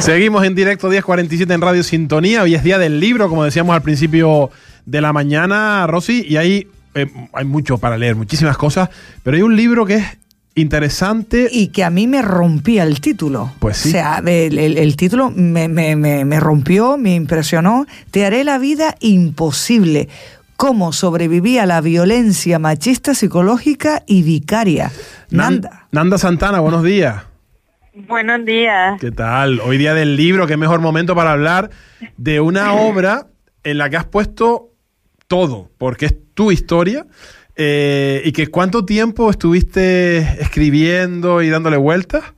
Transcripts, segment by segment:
Seguimos en directo 1047 en Radio Sintonía. Hoy es día del libro, como decíamos al principio de la mañana, Rosy, y ahí eh, hay mucho para leer, muchísimas cosas, pero hay un libro que es interesante. Y que a mí me rompía el título. Pues sí. O sea, el, título me, me, rompió, me impresionó. Te haré la vida imposible. Cómo sobrevivía la violencia machista, psicológica y vicaria. Nanda. Nanda Santana, buenos días. Buenos días. ¿Qué tal? Hoy día del libro, qué mejor momento para hablar de una obra en la que has puesto todo, porque es tu historia. Eh, ¿Y que cuánto tiempo estuviste escribiendo y dándole vueltas?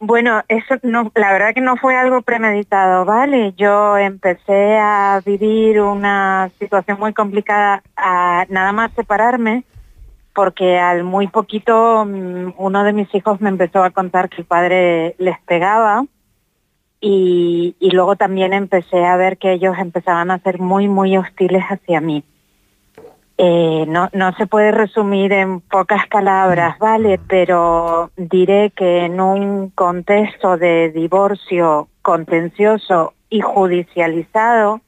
Bueno, eso no, la verdad que no fue algo premeditado, ¿vale? Yo empecé a vivir una situación muy complicada, a nada más separarme porque al muy poquito mm, uno de mis hijos me empezó a contar que el padre les pegaba y, luego también empecé a ver que ellos empezaban a ser muy, muy hostiles hacia mí. Eh, no, no se puede resumir en pocas palabras, ¿vale? Pero diré que en un contexto de divorcio contencioso y judicializado,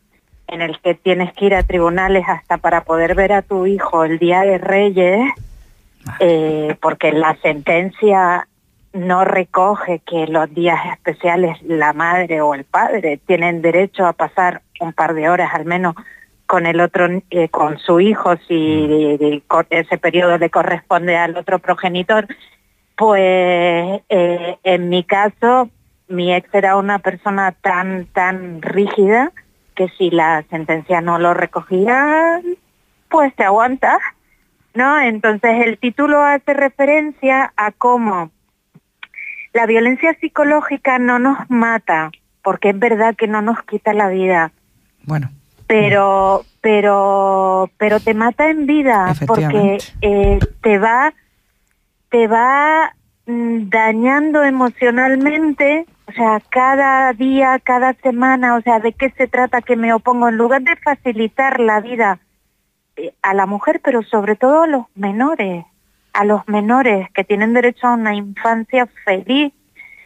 en el que tienes que ir a tribunales hasta para poder ver a tu hijo el día de Reyes, eh, porque la sentencia no recoge que los días especiales la madre o el padre tienen derecho a pasar un par de horas al menos con el otro, eh, con su hijo, si mm. ese periodo le corresponde al otro progenitor, pues eh, en mi caso, mi ex era una persona tan, tan rígida que si la sentencia no lo recogía, pues te aguantas, ¿no? Entonces el título hace referencia a cómo la violencia psicológica no nos mata, porque es verdad que no nos quita la vida. Bueno. Pero, pero, pero te mata en vida, porque eh, te va, te va mm, dañando emocionalmente o sea, cada día, cada semana, o sea, ¿de qué se trata que me opongo? En lugar de facilitar la vida eh, a la mujer, pero sobre todo a los menores, a los menores que tienen derecho a una infancia feliz,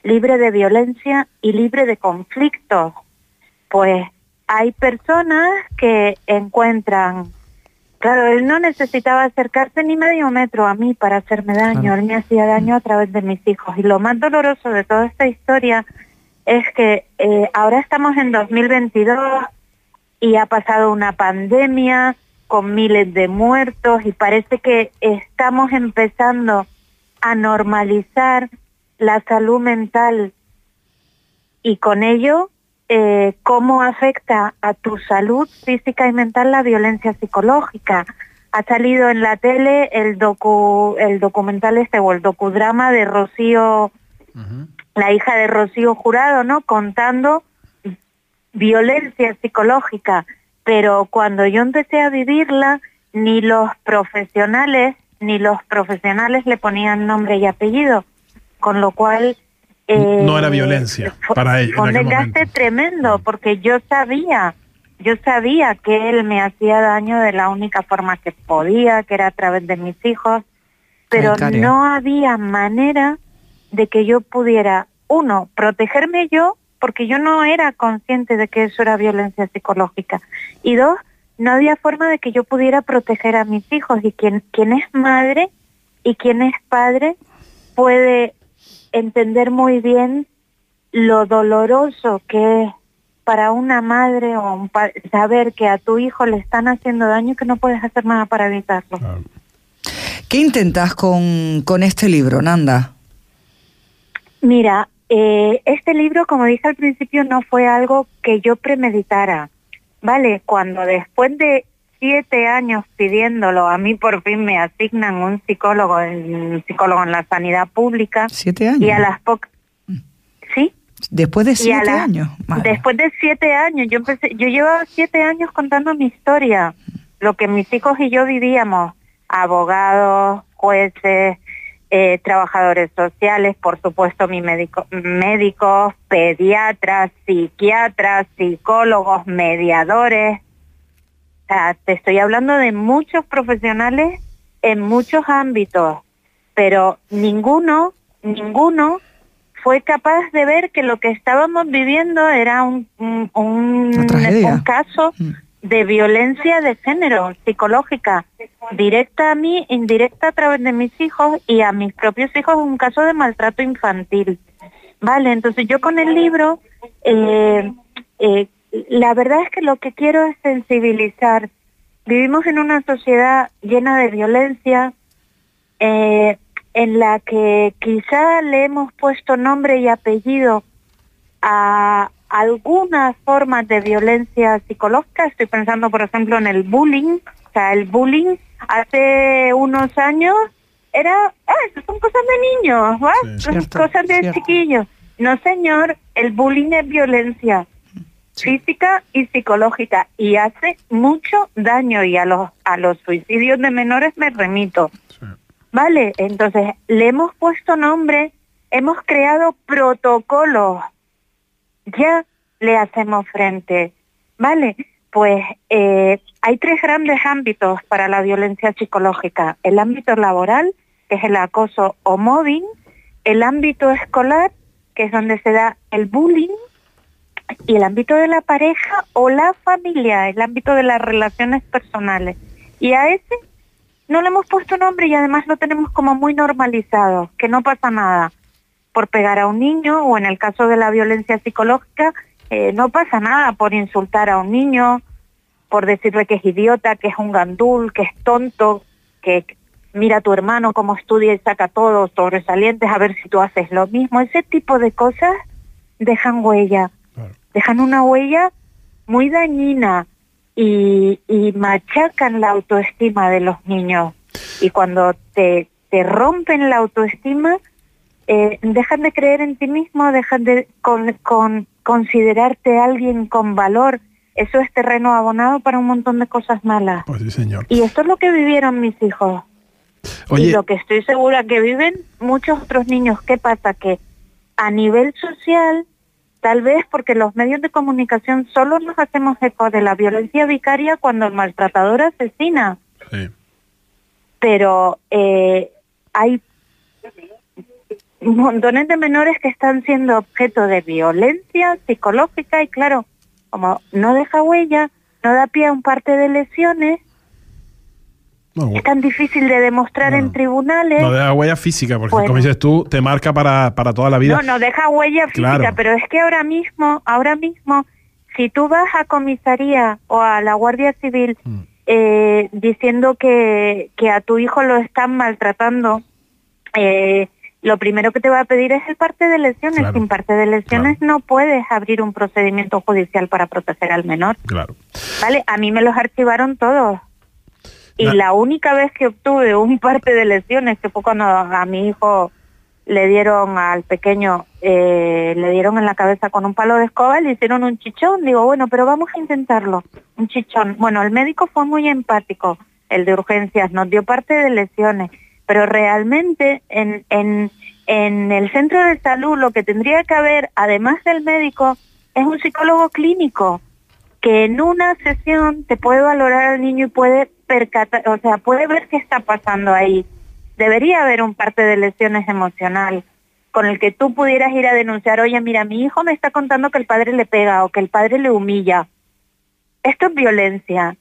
libre de violencia y libre de conflictos. Pues hay personas que encuentran Claro, él no necesitaba acercarse ni medio metro a mí para hacerme daño, él me hacía daño a través de mis hijos. Y lo más doloroso de toda esta historia es que eh, ahora estamos en 2022 y ha pasado una pandemia con miles de muertos y parece que estamos empezando a normalizar la salud mental y con ello eh, cómo afecta a tu salud física y mental la violencia psicológica. Ha salido en la tele el docu, el documental este o el docudrama de Rocío, la hija de Rocío Jurado, ¿no? Contando violencia psicológica. Pero cuando yo empecé a vivirla, ni los profesionales, ni los profesionales le ponían nombre y apellido. Con lo cual no era eh, violencia para ella. Un desgaste tremendo, porque yo sabía, yo sabía que él me hacía daño de la única forma que podía, que era a través de mis hijos, pero no había manera de que yo pudiera, uno, protegerme yo, porque yo no era consciente de que eso era violencia psicológica, y dos, no había forma de que yo pudiera proteger a mis hijos, y quien, quien es madre y quien es padre puede entender muy bien lo doloroso que es para una madre o un padre saber que a tu hijo le están haciendo daño y que no puedes hacer nada para evitarlo. ¿Qué intentas con, con este libro, Nanda? Mira, eh, este libro, como dije al principio, no fue algo que yo premeditara, ¿vale? Cuando después de siete años pidiéndolo, a mí por fin me asignan un psicólogo, un psicólogo en la sanidad pública. ¿Siete años? Y a las pocas... Mm. ¿Sí? Después de siete años. Después de siete años. Yo empecé, yo llevaba siete años contando mi historia, lo que mis hijos y yo vivíamos, abogados, jueces, eh, trabajadores sociales, por supuesto, mi médico, médicos, pediatras, psiquiatras, psicólogos, mediadores. Te estoy hablando de muchos profesionales en muchos ámbitos, pero ninguno, ninguno fue capaz de ver que lo que estábamos viviendo era un, un, un, caso mm. de violencia de género psicológica, directa a mí, indirecta a través de mis hijos y a mis propios hijos, un caso de maltrato infantil. Vale, entonces yo con el libro, eh, eh, la verdad es que lo que quiero es sensibilizar. Vivimos en una sociedad llena de violencia, eh, en la que quizá le hemos puesto nombre y apellido a algunas formas de violencia psicológica. Estoy pensando, por ejemplo, en el bullying. O sea, el bullying hace unos años era, ah, son cosas de niños, ¿va? cosas de chiquillos. No, señor, el bullying es violencia física y psicológica y hace mucho daño y a los a los suicidios de menores me remito. Vale, entonces le hemos puesto nombre, hemos creado protocolos, ya le hacemos frente. Vale, pues eh, hay tres grandes ámbitos para la violencia psicológica. El ámbito laboral, que es el acoso o mobbing, el ámbito escolar, que es donde se da el bullying, y el ámbito de la pareja o la familia, el ámbito de las relaciones personales. Y a ese no le hemos puesto nombre y además lo tenemos como muy normalizado, que no pasa nada por pegar a un niño o en el caso de la violencia psicológica, eh, no pasa nada por insultar a un niño, por decirle que es idiota, que es un gandul, que es tonto, que mira a tu hermano cómo estudia y saca todos sobresalientes a ver si tú haces lo mismo. Ese tipo de cosas dejan huella, dejan una huella muy dañina y, machacan la autoestima de los niños. Y cuando te, te rompen la autoestima, eh, dejan de creer en ti mismo, dejan de con, con considerarte alguien con valor. Eso es terreno abonado para un montón de cosas malas. Pues sí, señor. Y esto es lo que vivieron mis hijos. Y lo que estoy segura que viven muchos otros niños. ¿Qué pasa? Que a nivel social Tal vez porque los medios de comunicación solo nos hacemos eco de la violencia vicaria cuando el maltratador asesina. Sí. Pero eh, hay montones de menores que están siendo objeto de violencia psicológica y claro, como no deja huella, no da pie a un parte de lesiones, es tan difícil de demostrar en tribunales. No deja huella física, porque como dices tú, te marca para, para toda la vida. No, no deja huella física, pero es que ahora mismo, ahora mismo, si tú vas a comisaría o a la Guardia Civil mm. eh, diciendo que, que a tu hijo lo están maltratando, eh, lo primero que te va a pedir es el parte de lesiones. Sin parte de lesiones no puedes abrir un procedimiento judicial para proteger al menor. Claro. Vale, a mí me los archivaron todos. Y la única vez que obtuve un parte de lesiones, que fue cuando a mi hijo le dieron al pequeño, eh, le dieron en la cabeza con un palo de escoba, le hicieron un chichón. Digo, bueno, pero vamos a intentarlo, un chichón. Bueno, el médico fue muy empático, el de urgencias, nos dio parte de lesiones, pero realmente en, en, en el centro de salud lo que tendría que haber, además del médico, es un psicólogo clínico que en una sesión te puede valorar al niño y puede percatar, o sea, puede ver qué está pasando ahí. Debería haber un parte de lesiones emocional con el que tú pudieras ir a denunciar, oye, mira, mi hijo me está contando que el padre le pega o que el padre le humilla. Esto es violencia.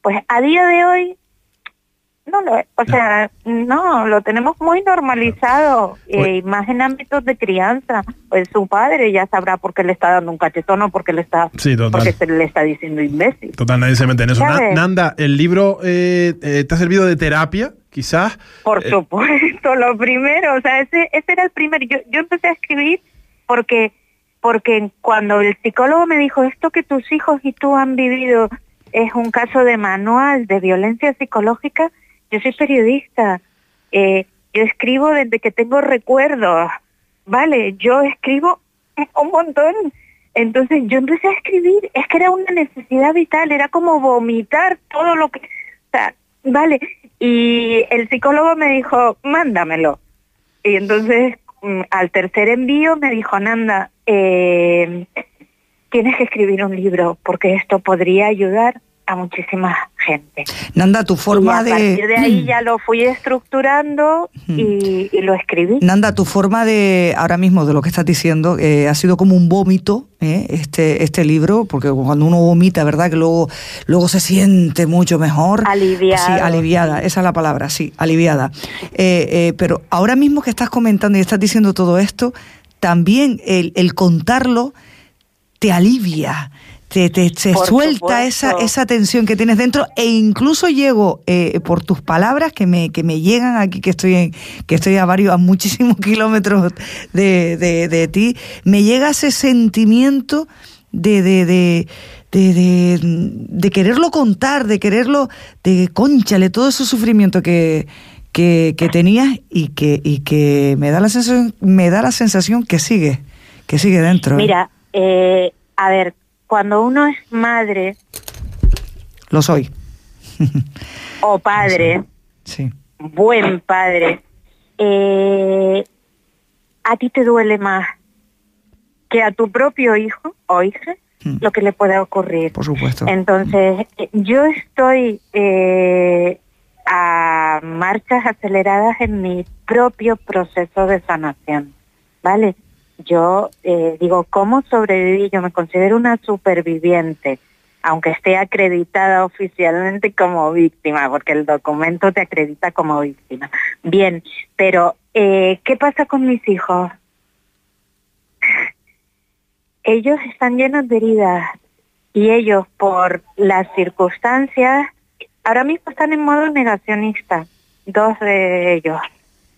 Pues a día de hoy no lo, o sea, no, lo tenemos muy normalizado, eh, y más en ámbitos de crianza. Pues su padre ya sabrá por qué le está dando un cachetón o porque le está, porque se le está diciendo imbécil. Total, nadie se mete en eso. Nanda, ¿el libro eh, eh, te ha servido de terapia, quizás? Por supuesto, lo primero, o sea, ese, ese era el primer. Yo, yo empecé a escribir porque, porque cuando el psicólogo me dijo esto que tus hijos y tú han vivido es un caso de manual de violencia psicológica, yo soy periodista, eh, yo escribo desde que tengo recuerdos, ¿vale? Yo escribo un montón. Entonces yo empecé a escribir, es que era una necesidad vital, era como vomitar todo lo que... O sea, Vale, y el psicólogo me dijo, mándamelo. Y entonces mm, al tercer envío me dijo, Nanda, eh, tienes que escribir un libro porque esto podría ayudar a muchísima gente. Nanda, tu forma de... A partir de ahí ya lo fui estructurando y, lo escribí. Nanda, tu forma de, ahora mismo, de lo que estás diciendo, eh, ha sido como un vómito, eh, este, este libro, porque cuando uno vomita, ¿verdad? Que luego, luego se siente mucho mejor. Aliviada. Sí, aliviada, esa es la palabra, sí, aliviada. Eh, pero ahora mismo que estás comentando y estás diciendo todo esto, también el, el contarlo te alivia, te, te, suelta esa, esa tensión que tienes dentro e incluso llego eh, por tus palabras que me, que me llegan aquí, que estoy, en, que estoy a varios, a muchísimos kilómetros de, de, ti, me llega ese sentimiento de, de, de de, de, quererlo contar, de quererlo, de conchale, todo ese sufrimiento que, que, que tenías y que, y que me da la sensación, me da la sensación que sigue, que sigue dentro. ¿eh? Mira, eh, a ver, cuando uno es madre... Lo soy. o padre, sí. buen padre, eh, a ti te duele más que a tu propio hijo o hija hmm. lo que le pueda ocurrir. Por supuesto. Entonces, yo estoy eh, a marchas aceleradas en mi propio proceso de sanación, ¿vale? Yo eh, digo, ¿cómo sobreviví? Yo me considero una superviviente, aunque esté acreditada oficialmente como víctima, porque el documento te acredita como víctima. Bien, pero eh, ¿qué pasa con mis hijos? Ellos están llenos de heridas y ellos por las circunstancias, ahora mismo están en modo negacionista, dos de ellos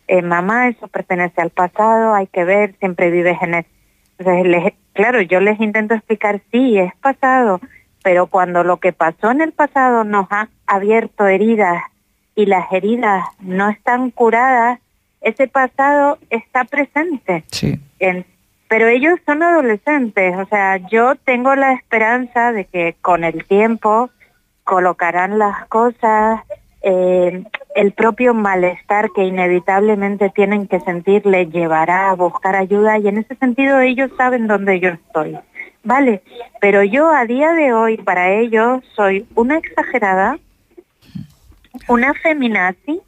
eh, mamá, eso pertenece al pasado, hay que ver, siempre vives en el... Entonces, claro, yo les intento explicar, sí, es pasado, pero cuando lo que pasó en el pasado nos ha abierto heridas y las heridas no están curadas, ese pasado está presente. Sí. pero ellos son adolescentes, o sea, yo tengo la esperanza de que con el tiempo colocarán las cosas, eh, el propio malestar que inevitablemente tienen que sentir les llevará a buscar ayuda y en ese sentido ellos saben dónde yo estoy. Vale, pero yo a día de hoy para ellos soy una exagerada, una feminazi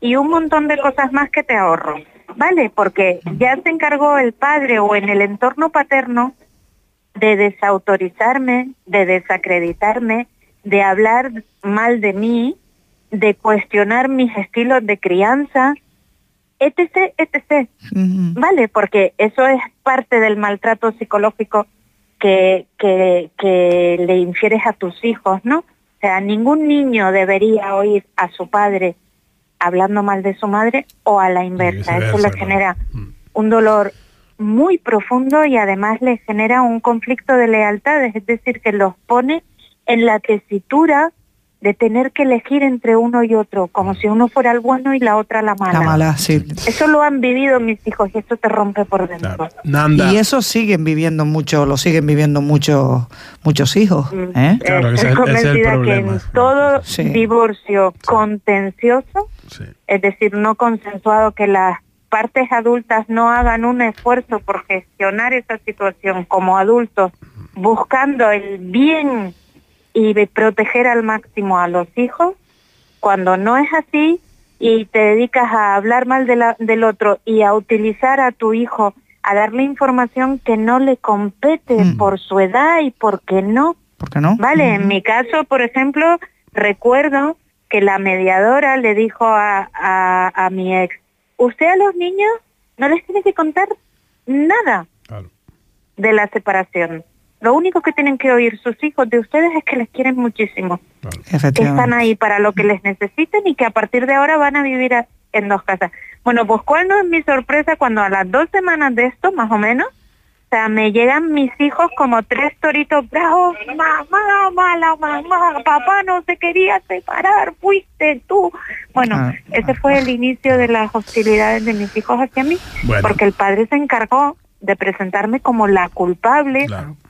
y un montón de cosas más que te ahorro. Vale, porque ya se encargó el padre o en el entorno paterno de desautorizarme, de desacreditarme, de hablar mal de mí, de cuestionar mis estilos de crianza, etc., etc. ¿Vale? Porque eso es parte del maltrato psicológico que, que, que le infieres a tus hijos, ¿no? O sea, ningún niño debería oír a su padre hablando mal de su madre o a la inversa. Eso le genera mm. un dolor muy profundo y además le genera un conflicto de lealtades, es decir, que los pone en la tesitura de tener que elegir entre uno y otro, como si uno fuera el bueno y la otra la mala. La mala, sí. Eso lo han vivido mis hijos y eso te rompe por dentro. Y eso siguen viviendo mucho, lo siguen viviendo muchos muchos hijos. Claro, Estoy convencida que en todo divorcio contencioso, es decir, no consensuado, que las partes adultas no hagan un esfuerzo por gestionar esa situación como adultos, buscando el bien y de proteger al máximo a los hijos, cuando no es así y te dedicas a hablar mal de la, del otro y a utilizar a tu hijo a darle información que no le compete mm. por su edad y porque no. ¿Por no? Vale, en mi caso, por ejemplo, recuerdo que la mediadora le dijo a, a, a mi ex, usted a los niños no les tiene que contar nada de la separación. Lo único que tienen que oír sus hijos de ustedes es que les quieren muchísimo. Están ahí para lo que les necesiten y que a partir de ahora van a vivir en dos casas. Bueno, pues cuál no es mi sorpresa cuando a las dos semanas de esto, más o menos, o sea, me llegan mis hijos como tres toritos bravos, mamá, mala mamá, papá no se quería separar, fuiste tú. Bueno, ah, ese fue el inicio de las hostilidades de mis hijos hacia mí, porque el padre se encargó de presentarme como la culpable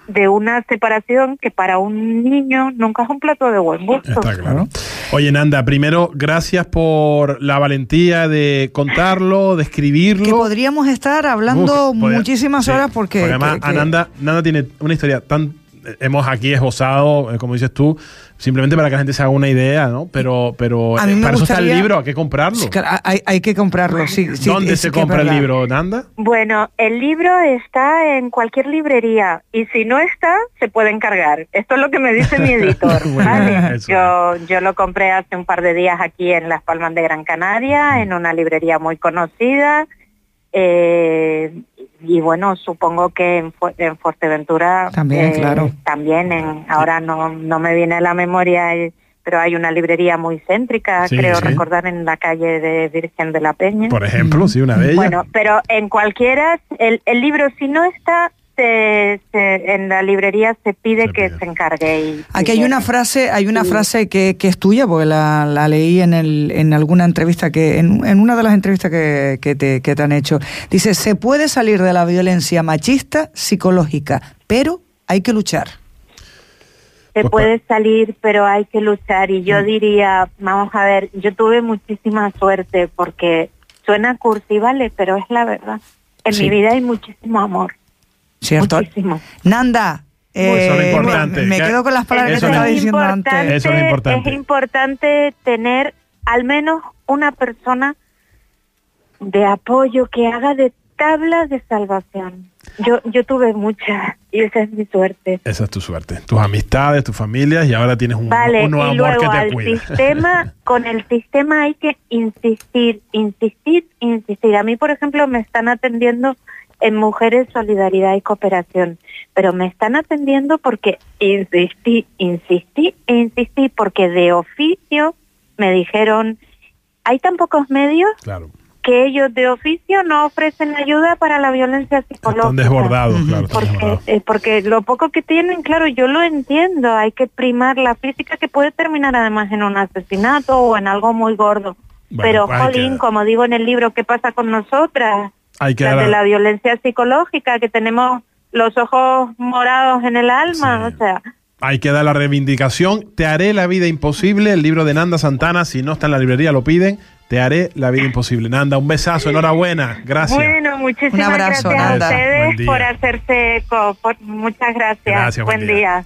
de una separación que para un niño nunca es un plato de buen gusto. Está claro. Oye, Nanda, primero, gracias por la valentía de contarlo, de escribirlo. Que podríamos estar hablando muchísimas horas porque... además, Nanda tiene una historia tan hemos aquí esbozado, eh, como dices tú, simplemente para que la gente se haga una idea, ¿no? Pero, pero eh, para eso está el libro, hay que comprarlo. hay, que comprarlo, sí. ¿Dónde se compra el libro, Nanda? Bueno, el libro está en cualquier librería y si no está, se puede encargar. Esto es lo que me dice mi editor. Yo, yo lo compré hace un par de días aquí en Las Palmas de Gran Canaria, en una librería muy conocida. Eh, y bueno, supongo que en, en Fuerteventura también, eh, claro. También, en, ahora no, no me viene a la memoria, eh, pero hay una librería muy céntrica, creo recordar, en la calle de Virgen de la Peña. Por ejemplo, sí, una de ellas. Bueno, pero en cualquiera, el, el libro si no está se, en la librería se pide que se encargue. Aquí hay una frase, hay una frase que, que, es tuya, porque la, la leí en, el, en alguna entrevista, que en, en una de las entrevistas que, que, te, que te han hecho. Dice, se puede salir de la violencia machista psicológica, pero hay que luchar. Se pues puede salir, pero hay que luchar. Y yo mm. diría, vamos a ver, yo tuve muchísima suerte porque suena cursi, vale, pero es la verdad. En mi vida hay muchísimo amor. ¿Cierto? Nanda, eh, me, quedo con las palabras que te estaba diciendo antes. Eso es importante. Es importante tener al menos una persona de apoyo que haga de tablas de salvación. Yo, yo tuve muchas y esa es mi suerte. Esa es tu suerte. Tus amistades, tus familias y ahora tienes un, vale, nuevo amor que te al cuida. Sistema, con el sistema hay que insistir, insistir, insistir. A mí, por ejemplo, me están atendiendo en Mujeres, Solidaridad y Cooperación, pero me están atendiendo porque insistí, insistí e insistí, porque de oficio me dijeron, hay tan pocos medios que ellos de oficio no ofrecen ayuda para la violencia psicológica. Están desbordados, claro. Porque, eh, porque lo poco que tienen, claro, yo lo entiendo, hay que primar la física que puede terminar además en un asesinato o en algo muy gordo. pero, Jolín, como digo en el libro, ¿qué pasa con nosotras? Hay que de la violencia psicológica, que tenemos los ojos morados en el alma, o sea... Hay que dar la reivindicación. Te haré la vida imposible, el libro de Nanda Santana, si no está en la librería lo piden. Te haré la vida imposible. Nanda, un besazo, enhorabuena. Gracias. Bueno, muchísimas gracias a ustedes por hacerse eco. muchas gracias. Buen, día.